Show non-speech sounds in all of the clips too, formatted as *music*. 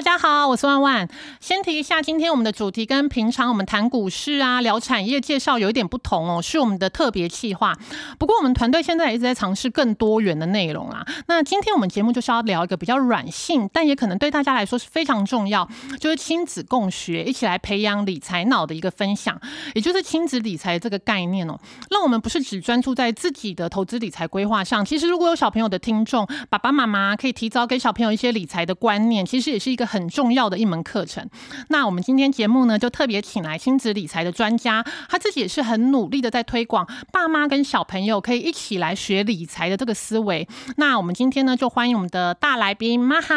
大家好，我是万万。先提一下，今天我们的主题跟平常我们谈股市啊、聊产业介绍有一点不同哦，是我们的特别企划。不过我们团队现在一直在尝试更多元的内容啊。那今天我们节目就是要聊一个比较软性，但也可能对大家来说是非常重要，就是亲子共学，一起来培养理财脑的一个分享，也就是亲子理财这个概念哦。让我们不是只专注在自己的投资理财规划上，其实如果有小朋友的听众，爸爸妈妈可以提早给小朋友一些理财的观念，其实也是一个。很重要的一门课程。那我们今天节目呢，就特别请来亲子理财的专家，他自己也是很努力的在推广，爸妈跟小朋友可以一起来学理财的这个思维。那我们今天呢，就欢迎我们的大来宾玛哈。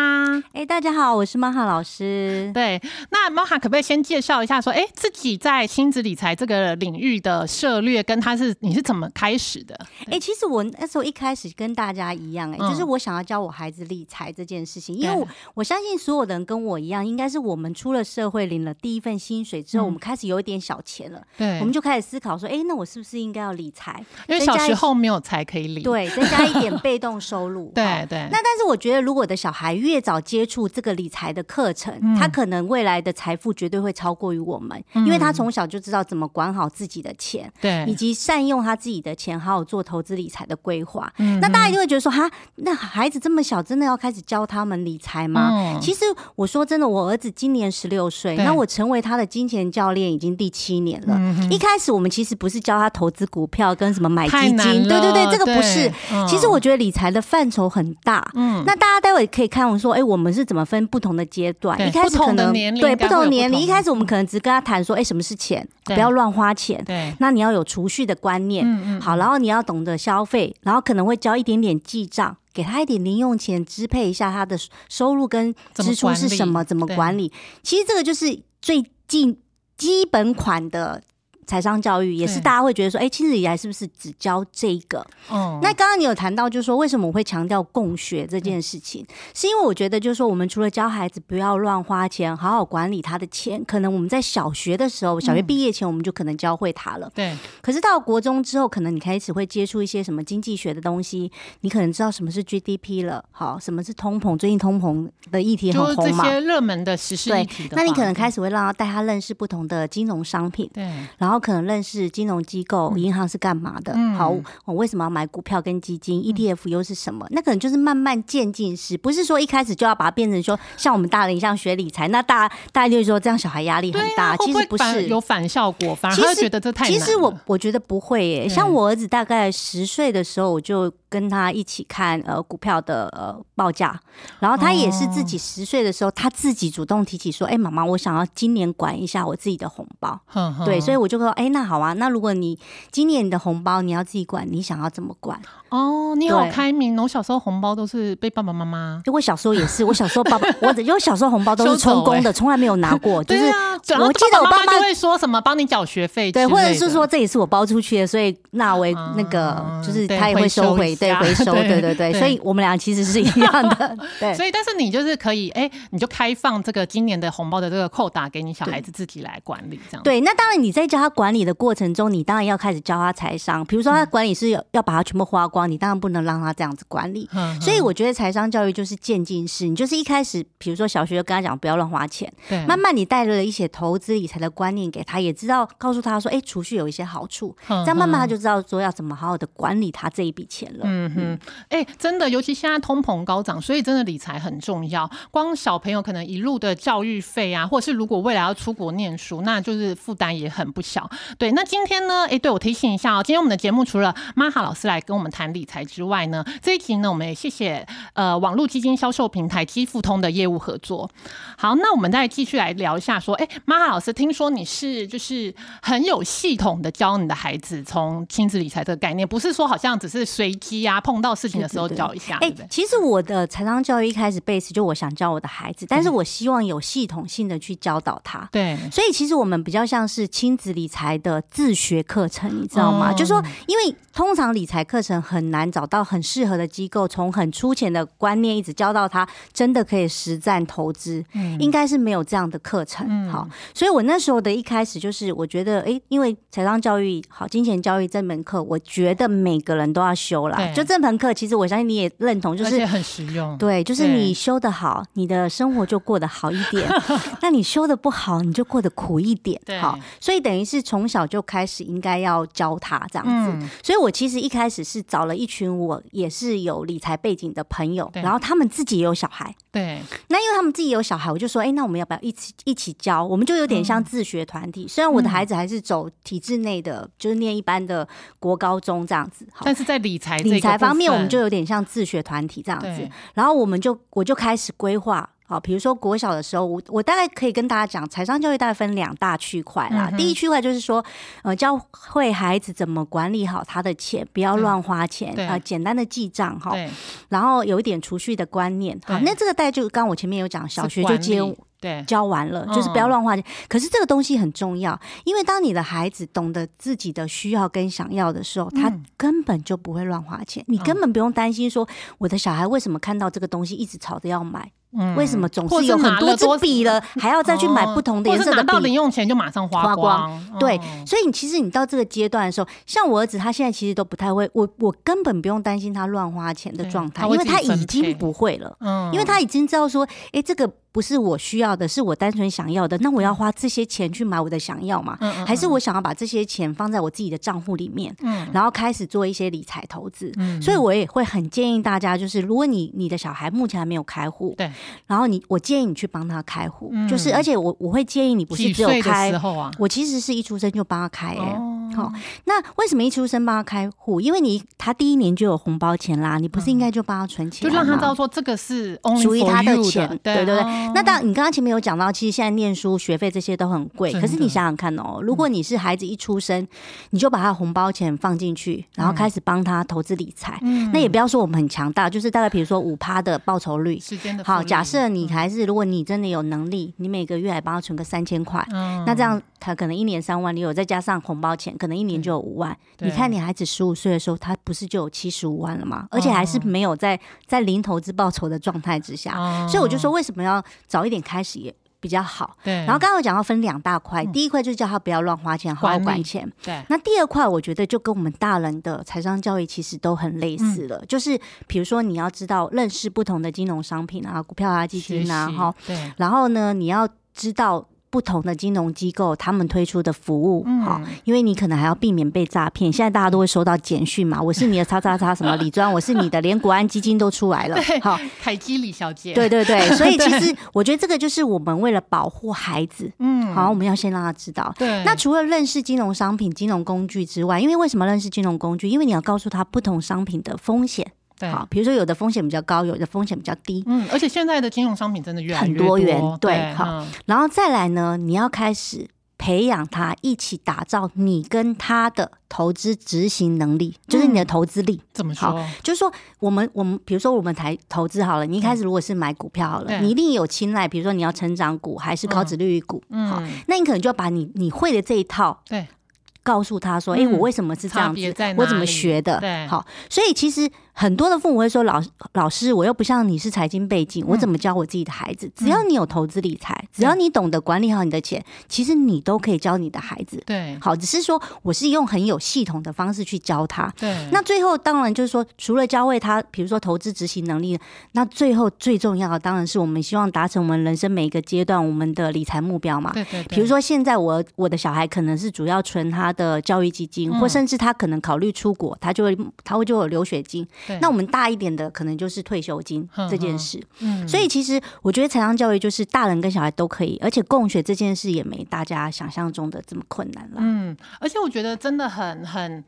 哎，大家好，我是玛哈老师。对，那玛哈可不可以先介绍一下，说，哎，自己在亲子理财这个领域的涉略，跟他是你是怎么开始的？哎，其实我那时候一开始跟大家一样，哎，就是我想要教我孩子理财这件事情，因为我我相信所有人。跟我一样，应该是我们出了社会，领了第一份薪水之后，我们开始有一点小钱了。对，我们就开始思考说，哎，那我是不是应该要理财？因为小时候没有财可以理。对，增加一点被动收入。*laughs* 对对。那但是我觉得，如果的小孩越早接触这个理财的课程，他可能未来的财富绝对会超过于我们，因为他从小就知道怎么管好自己的钱，对，以及善用他自己的钱，好好做投资理财的规划。那大家就会觉得说，哈，那孩子这么小，真的要开始教他们理财吗？其实我说真的，我。儿子今年十六岁，那我成为他的金钱教练已经第七年了。一开始我们其实不是教他投资股票跟什么买基金，对对对，这个不是。其实我觉得理财的范畴很大。嗯，那大家待会可以看我说，哎，我们是怎么分不同的阶段？一开始可能对不同年龄，一开始我们可能只跟他谈说，哎，什么是钱？不要乱花钱。对，那你要有储蓄的观念。嗯嗯，好，然后你要懂得消费，然后可能会教一点点记账。给他一点零用钱，支配一下他的收入跟支出是什么？怎么管理？其实这个就是最近基本款的。财商教育也是大家会觉得说，哎，亲子理财是不是只教这个？哦，那刚刚你有谈到，就是说为什么我会强调共学这件事情，是因为我觉得就是说，我们除了教孩子不要乱花钱，好好管理他的钱，可能我们在小学的时候，小学毕业前我们就可能教会他了。对。可是到国中之后，可能你开始会接触一些什么经济学的东西，你可能知道什么是 GDP 了，好，什么是通膨？最近通膨的议题很红嘛？这些热门的时事议题。那你可能开始会让他带他认识不同的金融商品。对。然后。然后可能认识金融机构、银行是干嘛的？好，我为什么要买股票跟基金？ETF 又是什么？那可能就是慢慢渐进式，不是说一开始就要把它变成说像我们大人一样学理财。那大大家就是说这样小孩压力很大。其实不是有反效果，反而觉得这太其实我我觉得不会耶。像我儿子大概十岁的时候，我就。跟他一起看呃股票的呃报价，然后他也是自己十岁的时候，他自己主动提起说：“哎，妈妈，我想要今年管一下我自己的红包。”对，所以我就说：“哎，那好啊，那如果你今年你的红包你要自己管，你想要怎么管？”哦，你好开明！我小时候红包都是被爸爸妈妈。我小时候也是，我小时候爸爸，*laughs* 我因为小时候红包都是充公的，从来没有拿过。就是我记得我爸妈就会说什么帮你缴学费，对，或者是说这也是我包出去的，所以纳为那个，就是他也会收回，对，回收，*laughs* 对对对。所以我们俩其实是一样的。*laughs* 对，所以但是你就是可以，哎，你就开放这个今年的红包的这个扣打给你小孩子自己来管理，这样。对，那当然你在教他管理的过程中，你当然要开始教他财商，比如说他管理是要要把它全部花光。你当然不能让他这样子管理，所以我觉得财商教育就是渐进式。你就是一开始，比如说小学就跟他讲不要乱花钱，慢慢你带了一些投资理财的观念给他，也知道告诉他说，哎，储蓄有一些好处，这样慢慢他就知道说要怎么好好的管理他这一笔钱了。嗯哼，哎，真的，尤其现在通膨高涨，所以真的理财很重要。光小朋友可能一路的教育费啊，或者是如果未来要出国念书，那就是负担也很不小。对，那今天呢，哎，对我提醒一下哦，今天我们的节目除了玛哈老师来跟我们谈。理财之外呢，这一集呢，我们也谢谢呃网络基金销售平台基富通的业务合作。好，那我们再继续来聊一下，说，哎，玛哈老师，听说你是就是很有系统的教你的孩子从亲子理财这个概念，不是说好像只是随机。机啊，碰到事情的时候教一下。哎，其实我的财商教育一开始 base 就我想教我的孩子，但是我希望有系统性的去教导他。对，所以其实我们比较像是亲子理财的自学课程，你知道吗？就说因为通常理财课程很难找到很适合的机构，从很粗浅的观念一直教到他真的可以实战投资，应该是没有这样的课程。好，所以我那时候的一开始就是我觉得，哎，因为财商教育好，金钱教育这门课，我觉得每个人都要修啦。就这门课，其实我相信你也认同，就是很实用。对，就是你修的好，你的生活就过得好一点；*laughs* 那你修的不好，你就过得苦一点。好，所以等于是从小就开始应该要教他这样子。所以我其实一开始是找了一群我也是有理财背景的朋友，然后他们自己也有小孩。对，那因为他们自己有小孩，我就说，哎，那我们要不要一起一起教？我们就有点像自学团体。虽然我的孩子还是走体制内的，就是念一般的国高中这样子，但是在理财理财方面，我们就有点像自学团体这样子。然后我们就我就开始规划。好，比如说国小的时候，我我大概可以跟大家讲，财商教育大概分两大区块啦。第一区块就是说，呃，教会孩子怎么管理好他的钱，不要乱花钱，呃，简单的记账哈，然后有一点储蓄的观念。好，那这个大概就刚我前面有讲，小学就接。对，教完了就是不要乱花钱。可是这个东西很重要，因为当你的孩子懂得自己的需要跟想要的时候，他根本就不会乱花钱。你根本不用担心说，我的小孩为什么看到这个东西一直吵着要买。为什么总是有很多支笔了，还要再去买不同的颜色的笔？到零用钱就马上花光。对，所以你其实你到这个阶段的时候，像我儿子，他现在其实都不太会，我我根本不用担心他乱花钱的状态，因为他已经不会了。嗯，因为他已经知道说，哎，这个不是我需要的，是我单纯想要的。那我要花这些钱去买我的想要嘛？还是我想要把这些钱放在我自己的账户里面，嗯，然后开始做一些理财投资。嗯，所以我也会很建议大家，就是如果你你的小孩目前还没有开户，对。然后你，我建议你去帮他开户，就是而且我我会建议你不是只有开，我其实是一出生就帮他开哎，好，那为什么一出生帮他开户？因为你他第一年就有红包钱啦，你不是应该就帮他存钱，就让他知道说这个是属于他的钱，对对对。那当你刚刚前面有讲到，其实现在念书学费这些都很贵，可是你想想看哦，如果你是孩子一出生，你就把他红包钱放进去，然后开始帮他投资理财，那也不要说我们很强大，就是大概比如说五趴的报酬率，好，假设。你还是，如果你真的有能力，你每个月还帮他存个三千块，那这样他可能一年三万，你有再加上红包钱，可能一年就有五万。你看你孩子十五岁的时候，他不是就有七十五万了吗？而且还是没有在在零投资报酬的状态之下，所以我就说为什么要早一点开始也。比较好，对。然后刚刚讲到分两大块，第一块就是叫他不要乱花钱，好好管钱。对。那第二块，我觉得就跟我们大人的财商教育其实都很类似了，就是比如说你要知道认识不同的金融商品啊，股票啊，基金啊，哈。对。然后呢，你要知道。不同的金融机构，他们推出的服务，好，因为你可能还要避免被诈骗。现在大家都会收到简讯嘛，*laughs* 我是你的叉叉叉什么李专，我是你的，连国安基金都出来了，好，凯基李小姐，对对对，*laughs* 所以其实我觉得这个就是我们为了保护孩子，嗯，好，我们要先让他知道。对，那除了认识金融商品、金融工具之外，因为为什么认识金融工具？因为你要告诉他不同商品的风险。好，比如说有的风险比较高，有的风险比较低。嗯，而且现在的金融商品真的越来越多元。对，好，然后再来呢，你要开始培养他一起打造你跟他的投资执行能力，就是你的投资力。怎么说？就是说，我们我们比如说我们台投资好了，你一开始如果是买股票好了，你一定有青睐，比如说你要成长股还是高值利率股。嗯，好，那你可能就要把你你会的这一套对告诉他说，哎，我为什么是这样子？我怎么学的？对，好，所以其实。很多的父母会说：“老老师，我又不像你是财经背景，我怎么教我自己的孩子？只要你有投资理财，只要你懂得管理好你的钱，其实你都可以教你的孩子。对，好，只是说我是用很有系统的方式去教他。对，那最后当然就是说，除了教会他，比如说投资执行能力，那最后最重要的当然是我们希望达成我们人生每一个阶段我们的理财目标嘛。对对。比如说现在我我的小孩可能是主要存他的教育基金，或甚至他可能考虑出国，他就会他会就有留学金。那我们大一。点的可能就是退休金这件事，嗯，所以其实我觉得财商教育就是大人跟小孩都可以，而且共学这件事也没大家想象中的这么困难了，嗯，而且我觉得真的很很。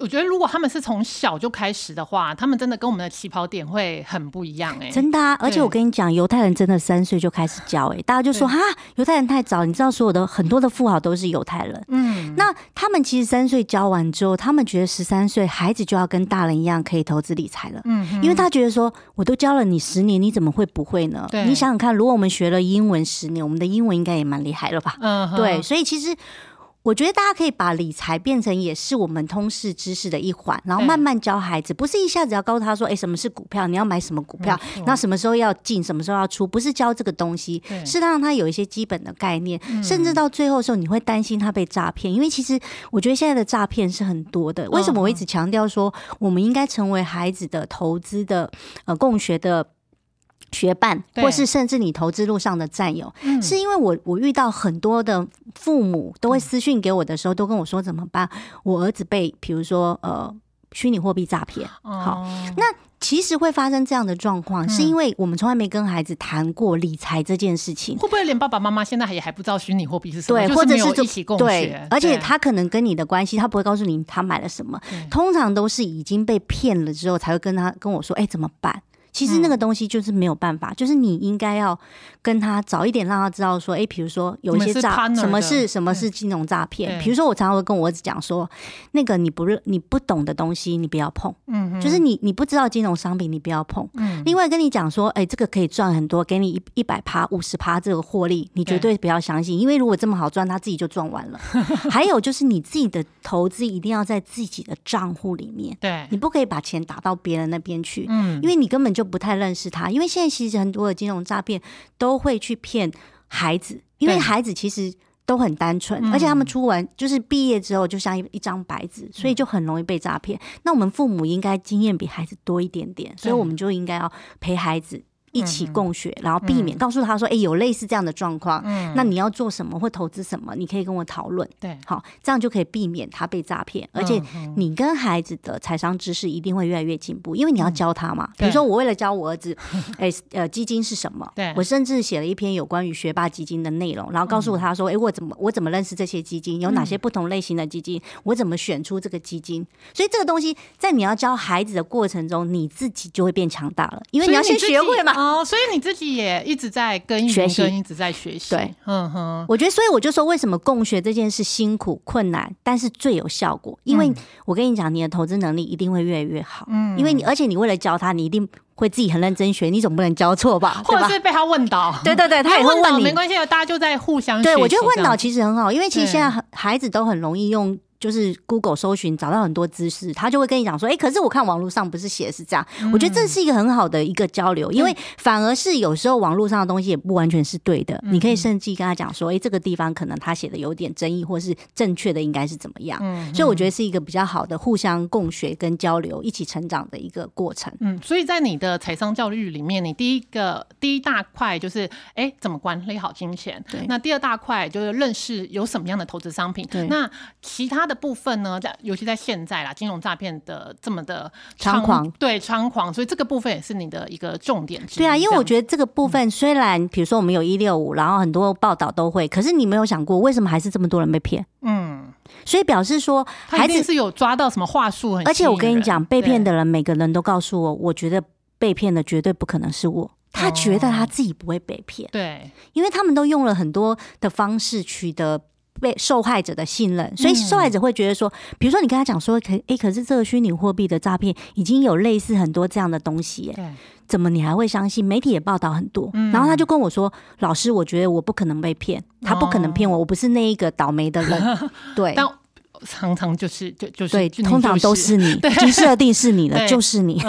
我觉得如果他们是从小就开始的话，他们真的跟我们的起跑点会很不一样哎，真的啊！而且我跟你讲，犹太人真的三岁就开始教哎，大家就说哈，犹太人太早。你知道，所有的很多的富豪都是犹太人，嗯，那他们其实三岁教完之后，他们觉得十三岁孩子就要跟大人一样可以投资理财了，嗯，因为他觉得说，我都教了你十年，你怎么会不会呢？你想想看，如果我们学了英文十年，我们的英文应该也蛮厉害了吧？嗯，对，所以其实。我觉得大家可以把理财变成也是我们通识知识的一环，然后慢慢教孩子，不是一下子要告诉他说，哎，什么是股票，你要买什么股票，那什么时候要进，什么时候要出，不是教这个东西，是让他有一些基本的概念，甚至到最后的时候，你会担心他被诈骗，因为其实我觉得现在的诈骗是很多的。为什么我一直强调说，我们应该成为孩子的投资的呃共学的。学伴，或是甚至你投资路上的战友，是因为我我遇到很多的父母都会私讯给我的时候，都跟我说怎么办？我儿子被比如说呃虚拟货币诈骗。好，那其实会发生这样的状况，是因为我们从来没跟孩子谈过理财这件事情。会不会连爸爸妈妈现在也还不知道虚拟货币是什么？对，或者是一起共学，而且他可能跟你的关系，他不会告诉你他买了什么，通常都是已经被骗了之后才会跟他跟我说，哎，怎么办？其实那个东西就是没有办法，就是你应该要跟他早一点让他知道说，哎，比如说有一些诈，什么是什么是金融诈骗？比如说我常常会跟我儿子讲说，那个你不认你不懂的东西你不要碰，嗯，就是你你不知道金融商品你不要碰。嗯，另外跟你讲说，哎，这个可以赚很多，给你一一百趴五十趴这个获利，你绝对不要相信，因为如果这么好赚，他自己就赚完了。*laughs* 还有就是你自己的投资一定要在自己的账户里面，对你不可以把钱打到别人那边去，嗯，因为你根本就。就不太认识他，因为现在其实很多的金融诈骗都会去骗孩子，因为孩子其实都很单纯，而且他们出完就是毕业之后就像一一张白纸，所以就很容易被诈骗。那我们父母应该经验比孩子多一点点，所以我们就应该要陪孩子。一起共学，然后避免告诉他说：“哎，有类似这样的状况，那你要做什么或投资什么？你可以跟我讨论。”对，好，这样就可以避免他被诈骗。而且你跟孩子的财商知识一定会越来越进步，因为你要教他嘛。比如说，我为了教我儿子，哎，呃，基金是什么？对，我甚至写了一篇有关于学霸基金的内容，然后告诉他说：“哎，我怎么我怎么认识这些基金？有哪些不同类型的基金？我怎么选出这个基金？”所以这个东西在你要教孩子的过程中，你自己就会变强大了，因为你要先学会嘛。哦，所以你自己也一直在跟学习，一直在学习。对，嗯哼，我觉得，所以我就说，为什么共学这件事辛苦困难，但是最有效果？因为我跟你讲，你的投资能力一定会越来越好。嗯，因为你，而且你为了教他，你一定会自己很认真学，你总不能教错吧？*laughs* 或者是被他问倒？*laughs* 对对对，他也 *laughs* 会问你，没关系大家就在互相。对我觉得问倒其实很好，因为其实现在孩子都很容易用。就是 Google 搜寻找到很多知识，他就会跟你讲说，哎，可是我看网络上不是写的是这样，我觉得这是一个很好的一个交流，因为反而是有时候网络上的东西也不完全是对的，你可以甚至跟他讲说，哎，这个地方可能他写的有点争议，或是正确的应该是怎么样，所以我觉得是一个比较好的互相共学跟交流、一起成长的一个过程。嗯，所以在你的财商教育里面，你第一个第一大块就是，哎，怎么管理好金钱？对，那第二大块就是认识有什么样的投资商品。对，那其他的部分呢？在尤其在现在啦，金融诈骗的这么的猖狂，对猖狂，所以这个部分也是你的一个重点。对啊，因为我觉得这个部分虽然，比如说我们有一六五，然后很多报道都会，可是你没有想过，为什么还是这么多人被骗？嗯，所以表示说，孩子是有抓到什么话术，而且我跟你讲，被骗的人每个人都告诉我，我觉得被骗的绝对不可能是我。他觉得他自己不会被骗，对，因为他们都用了很多的方式取得。被受害者的信任，所以受害者会觉得说，比如说你跟他讲说，可哎，可是这个虚拟货币的诈骗已经有类似很多这样的东西，欸，怎么你还会相信？媒体也报道很多，然后他就跟我说，老师，我觉得我不可能被骗，他不可能骗我，我不是那一个倒霉的人，*laughs* 对。常常就是就就是对，通常都是你，*laughs* 对，设定是你的，就是你。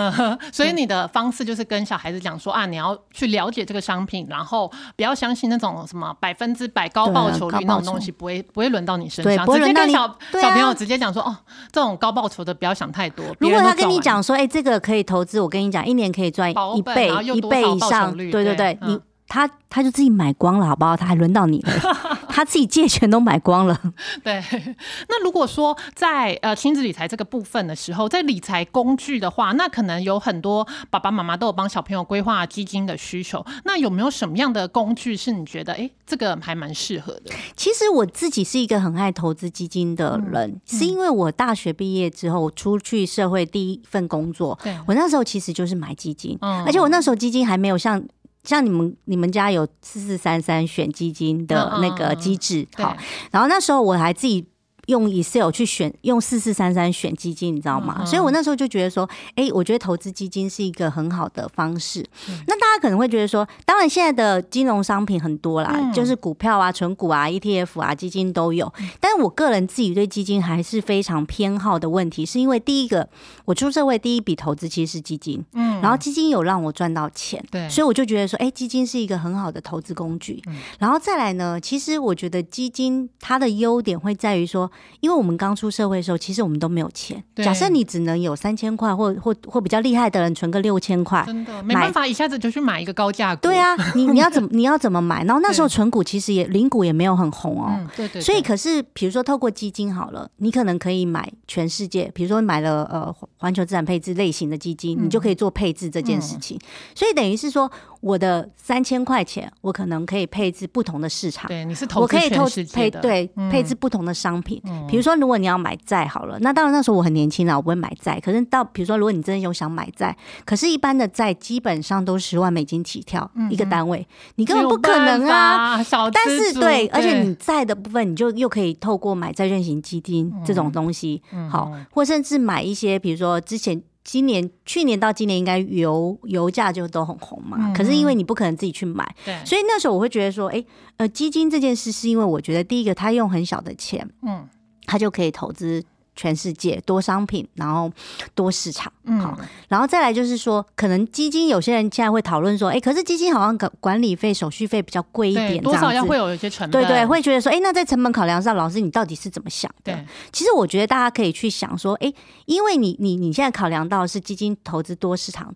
所以你的方式就是跟小孩子讲说啊，你要去了解这个商品，然后不要相信那种什么百分之百高报酬率那种东西，不会不会轮到你身上。直接跟小小朋友直接讲说哦，这种高报酬的不要想太多。如果他跟你讲说，哎，这个可以投资，我跟你讲，一年可以赚一倍一倍以上，对对对，你他他就自己买光了，好不好？他还轮到你了。*laughs* 他自己借钱都买光了。*laughs* 对，*laughs* 那如果说在呃亲子理财这个部分的时候，在理财工具的话，那可能有很多爸爸妈妈都有帮小朋友规划基金的需求。那有没有什么样的工具是你觉得哎这个还蛮适合的？其实我自己是一个很爱投资基金的人，是因为我大学毕业之后出去社会第一份工作，我那时候其实就是买基金，嗯而且我那时候基金还没有像。像你们你们家有四四三三选基金的那个机制，好，然后那时候我还自己。用 Excel 去选，用四四三三选基金，你知道吗？所以我那时候就觉得说，哎，我觉得投资基金是一个很好的方式。那大家可能会觉得说，当然现在的金融商品很多啦，就是股票啊、存股啊、ETF 啊、基金都有。但是我个人自己对基金还是非常偏好的问题，是因为第一个，我出社会第一笔投资其实是基金，嗯，然后基金有让我赚到钱，对，所以我就觉得说，哎，基金是一个很好的投资工具。然后再来呢，其实我觉得基金它的优点会在于说。因为我们刚出社会的时候，其实我们都没有钱。假设你只能有三千块，或或或比较厉害的人存个六千块，真的没办法一下子就去买一个高价股。对啊，*laughs* 你你要怎么你要怎么买？然后那时候存股其实也零股也没有很红哦。对对。所以可是比如说透过基金好了，你可能可以买全世界，比如说买了呃环球资产配置类型的基金，你就可以做配置这件事情。所以等于是说。我的三千块钱，我可能可以配置不同的市场。对，你是投资全世配对配置不同的商品。比如说，如果你要买债好了，那当然那时候我很年轻了，我不会买债。可是到比如说，如果你真的有想买债，可是一般的债基本上都十万美金起跳一个单位，你根本不可能啊。但是对，而且你债的部分，你就又可以透过买债券型基金这种东西，好，或甚至买一些，比如说之前。今年、去年到今年，应该油油价就都很红嘛。可是因为你不可能自己去买，对，所以那时候我会觉得说，哎，呃，基金这件事是因为我觉得第一个，他用很小的钱，嗯，他就可以投资。全世界多商品，然后多市场，好，然后再来就是说，可能基金有些人现在会讨论说，哎，可是基金好像管管理费、手续费比较贵一点，多少要会有一些成本，对对，会觉得说，哎，那在成本考量上，老师你到底是怎么想的？其实我觉得大家可以去想说，哎，因为你你你现在考量到是基金投资多市场。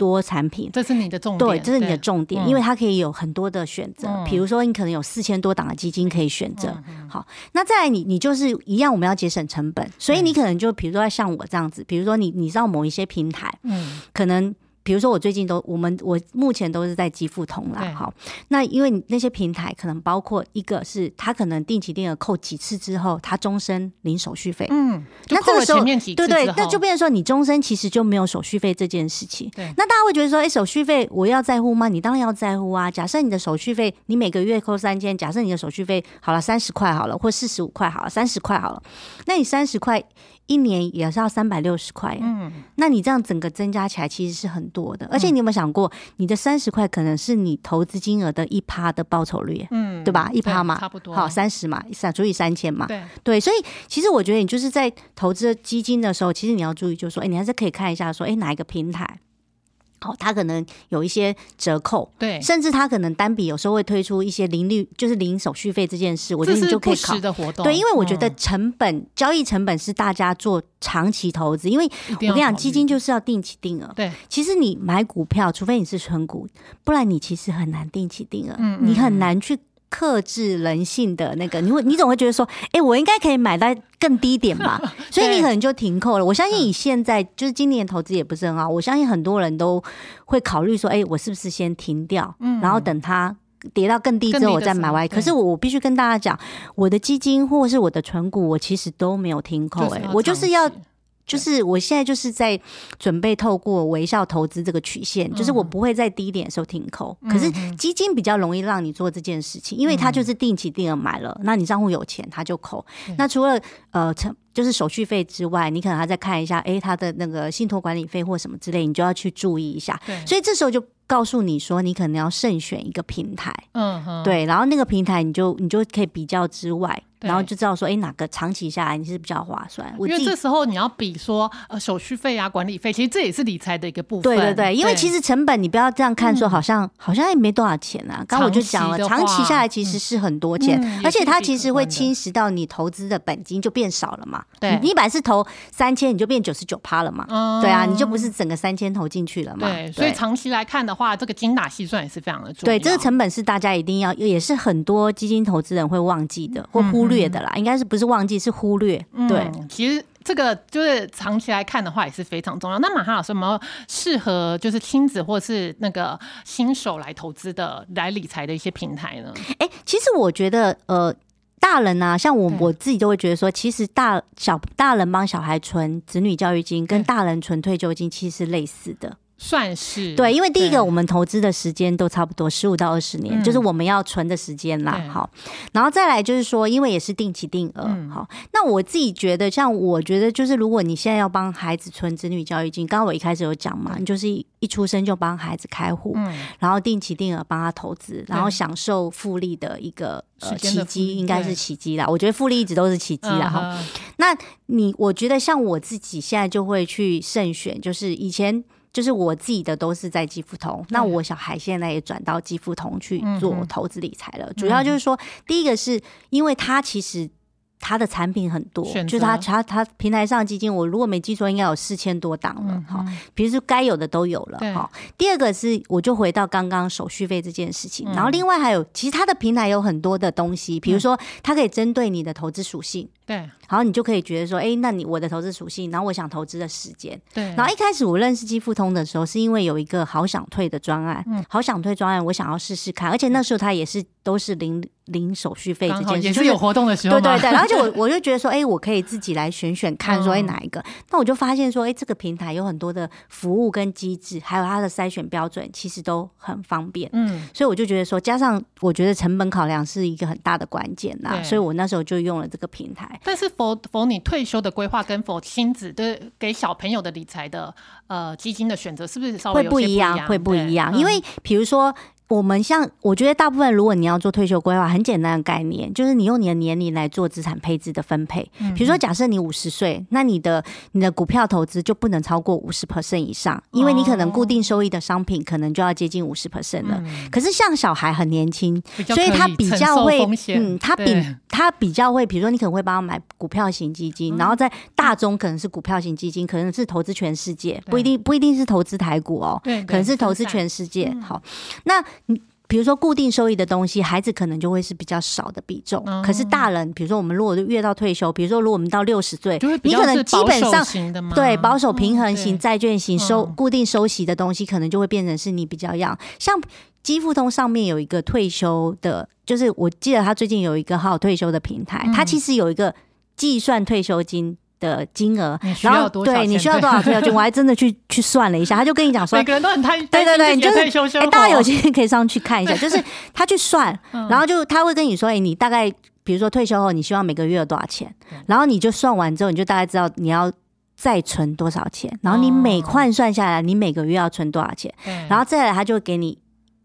多产品，这是你的重点。对，这是你的重点，因为它可以有很多的选择。比如说，你可能有四千多档的基金可以选择。好，那再来，你你就是一样，我们要节省成本，所以你可能就比如说像我这样子，比如说你你知道某一些平台，嗯，可能。比如说，我最近都我们我目前都是在积付通啦，好，那因为你那些平台可能包括一个是他可能定期定额扣几次之后，他终身零手续费，嗯，那这个时候对对，那就变成说你终身其实就没有手续费这件事情。对，那大家会觉得说，哎，手续费我要在乎吗？你当然要在乎啊。假设你的手续费你每个月扣三千，假设你的手续费好了三十块好了，或四十五块好了，三十块好了，那你三十块。一年也是要三百六十块，嗯，那你这样整个增加起来其实是很多的，而且你有没有想过，你的三十块可能是你投资金额的一趴的报酬率，嗯，对吧？一趴嘛，差不多，好三十嘛，三除以三千嘛，对。对，所以其实我觉得你就是在投资基金的时候，其实你要注意，就是说，哎，你还是可以看一下，说，哎，哪一个平台。好，它可能有一些折扣，对，甚至它可能单笔有时候会推出一些零率，就是零手续费这件事，我觉得你就可以考的活动。对，因为我觉得成本交易成本是大家做长期投资，因为我跟你讲，基金就是要定期定额。对，其实你买股票，除非你是纯股，不然你其实很难定期定额，嗯你很难去。克制人性的那个，你会你总会觉得说，哎，我应该可以买到更低点吧，*laughs* 所以你可能就停扣了。我相信你现在就是今年投资也不是很好，我相信很多人都会考虑说，哎，我是不是先停掉，然后等它跌到更低之后我再买歪。可是我我必须跟大家讲，我的基金或是我的存股，我其实都没有停扣，哎，我就是要。就是我现在就是在准备透过微笑投资这个曲线，就是我不会在低点的时候停扣。可是基金比较容易让你做这件事情，因为它就是定期定额买了，那你账户有钱它就扣。那除了呃成就是手续费之外，你可能还再看一下，哎，它的那个信托管理费或什么之类，你就要去注意一下。所以这时候就告诉你说，你可能要慎选一个平台。嗯哼，对，然后那个平台你就你就可以比较之外。然后就知道说，哎，哪个长期下来你是比较划算。因为这时候你要比说，呃，手续费啊、管理费，其实这也是理财的一个部分。对对对，因为其实成本你不要这样看，说好像好像也没多少钱啊。刚我就讲了，长期下来其实是很多钱，而且它其实会侵蚀到你投资的本金就变少了嘛。对，你本来是投三千，你就变九十九趴了嘛。对啊，你就不是整个三千投进去了嘛。对，所以长期来看的话，这个精打细算也是非常的重要。对，这个成本是大家一定要，也是很多基金投资人会忘记的或忽略的啦。应该是不是忘记，是忽略。对，其实这个就是长期来看的话也是非常重要。那马哈老师有没有适合就是亲子或是那个新手来投资的、来理财的一些平台呢？哎，其实我觉得，呃，大人啊，像我我自己都会觉得说，其实大小大人帮小孩存子女教育金，跟大人存退休金其实是类似的。算是对，因为第一个我们投资的时间都差不多十五到二十年，就是我们要存的时间啦。好，然后再来就是说，因为也是定期定额。好，那我自己觉得，像我觉得就是如果你现在要帮孩子存子女教育金，刚刚我一开始有讲嘛，你就是一出生就帮孩子开户，然后定期定额帮他投资，然后享受复利的一个呃奇迹，应该是奇迹啦。我觉得复利一直都是奇迹啦。哈，那你我觉得像我自己现在就会去慎选，就是以前。就是我自己的都是在积富通，那我小孩现在也转到积富通去做投资理财了。主要就是说，第一个是因为他其实。它的产品很多，就是它它它平台上基金，我如果没记错，应该有四千多档了哈。比如说该有的都有了哈。第二个是，我就回到刚刚手续费这件事情，然后另外还有，其实它的平台有很多的东西，比如说它可以针对你的投资属性，对，然后你就可以觉得说，哎，那你我的投资属性，然后我想投资的时间，对。然后一开始我认识基富通的时候，是因为有一个好想退的专案，嗯好想退专案，我想要试试看，而且那时候它也是都是零。零手续费这件事，也是有活动的时候，对对对。而且我我就觉得说，哎，我可以自己来选选看，说哎哪一个。那我就发现说，哎，这个平台有很多的服务跟机制，还有它的筛选标准，其实都很方便。嗯，所以我就觉得说，加上我觉得成本考量是一个很大的关键呐。所以我那时候就用了这个平台。但是否否你退休的规划跟否亲子的给小朋友的理财的呃基金的选择，是不是稍微会不一样？会不一样，因为比如说。我们像，我觉得大部分如果你要做退休规划，很简单的概念，就是你用你的年龄来做资产配置的分配。比如说，假设你五十岁，那你的你的股票投资就不能超过五十 percent 以上，因为你可能固定收益的商品可能就要接近五十 percent 了。可是像小孩很年轻，所以他比较会，嗯，他比他比较会，比如说你可能会帮他买股票型基金，然后在大中可能是股票型基金，可能是投资全世界，不一定不一定是投资台股哦，对，可能是投资全世界。好，那。你比如说固定收益的东西，孩子可能就会是比较少的比重。可是大人，比如说我们如果越到退休，比如说如果我们到六十岁，你可能基本上对保守平衡型债券型收固定收息的东西，可能就会变成是你比较要。像基富通上面有一个退休的，就是我记得他最近有一个好退休的平台，它其实有一个计算退休金。的金额，然后对你需要多少退休金，我还真的去去算了一下，他就跟你讲说，每个人都很贪，对对对，你就是哎，大家有钱可以上去看一下，就是他去算，*laughs* 然后就他会跟你说，哎，你大概比如说退休后你希望每个月有多少钱，然后你就算完之后，你就大概知道你要再存多少钱，然后你每换算下来，你每个月要存多少钱，然后再来他就会给你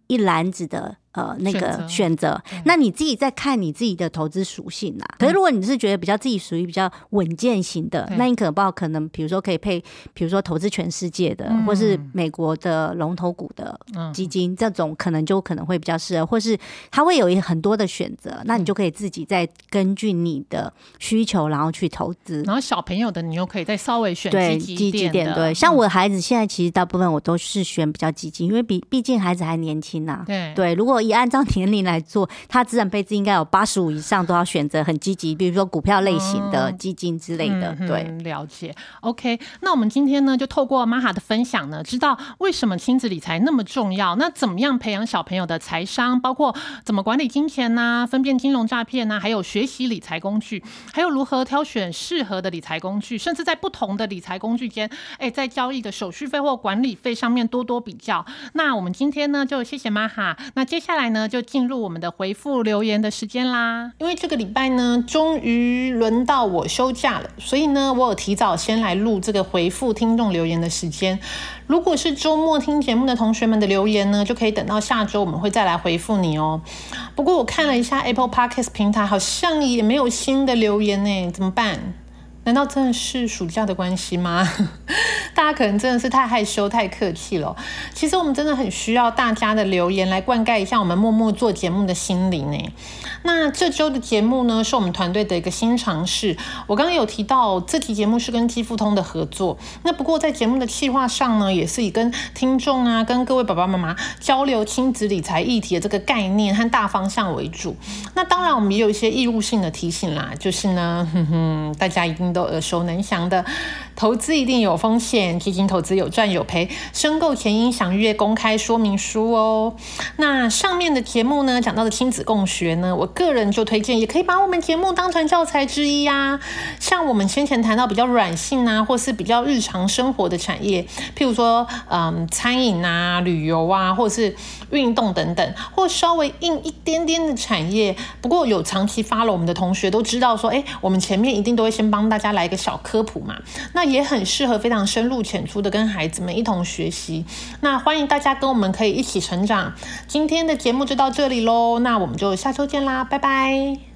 一篮子的。呃，那个选择，那你自己在看你自己的投资属性啦。可是如果你是觉得比较自己属于比较稳健型的，那你可能不知道，可能比如说可以配，比如说投资全世界的，或是美国的龙头股的基金，这种可能就可能会比较适合，或是它会有一很多的选择，那你就可以自己再根据你的需求，然后去投资。然后小朋友的，你又可以再稍微选对积极点。对，像我的孩子现在其实大部分我都是选比较积极，因为比毕竟孩子还年轻呐。对对，如果以按照年龄来做，他资产配置应该有八十五以上都要选择很积极，比如说股票类型的基金之类的。对，了解。OK，那我们今天呢，就透过玛哈的分享呢，知道为什么亲子理财那么重要。那怎么样培养小朋友的财商？包括怎么管理金钱呐，分辨金融诈骗呐，还有学习理财工具，还有如何挑选适合的理财工具，甚至在不同的理财工具间，哎，在交易的手续费或管理费上面多多比较。那我们今天呢，就谢谢玛哈。那接下来。下来呢，就进入我们的回复留言的时间啦。因为这个礼拜呢，终于轮到我休假了，所以呢，我有提早先来录这个回复听众留言的时间。如果是周末听节目的同学们的留言呢，就可以等到下周我们会再来回复你哦。不过我看了一下 Apple Podcast 平台，好像也没有新的留言呢，怎么办？难道真的是暑假的关系吗？*laughs* 大家可能真的是太害羞、太客气了。其实我们真的很需要大家的留言来灌溉一下我们默默做节目的心灵呢。那这周的节目呢，是我们团队的一个新尝试。我刚刚有提到，这期节目是跟肌肤通的合作。那不过在节目的企划上呢，也是以跟听众啊、跟各位爸爸妈妈交流亲子理财议题的这个概念和大方向为主。那当然，我们也有一些义务性的提醒啦，就是呢，*laughs* 哼哼，大家一定都耳熟能详的。投资一定有风险，基金投资有赚有赔，申购前应详阅公开说明书哦。那上面的节目呢，讲到的亲子共学呢，我个人就推荐，也可以把我们节目当成教材之一呀。像我们先前谈到比较软性啊，或是比较日常生活的产业，譬如说，嗯，餐饮啊、旅游啊，或是运动等等，或稍微硬一点点的产业。不过有长期发了我们的同学都知道说，哎，我们前面一定都会先帮大家来一个小科普嘛。那也很适合非常深入浅出的跟孩子们一同学习。那欢迎大家跟我们可以一起成长。今天的节目就到这里喽，那我们就下周见啦，拜拜。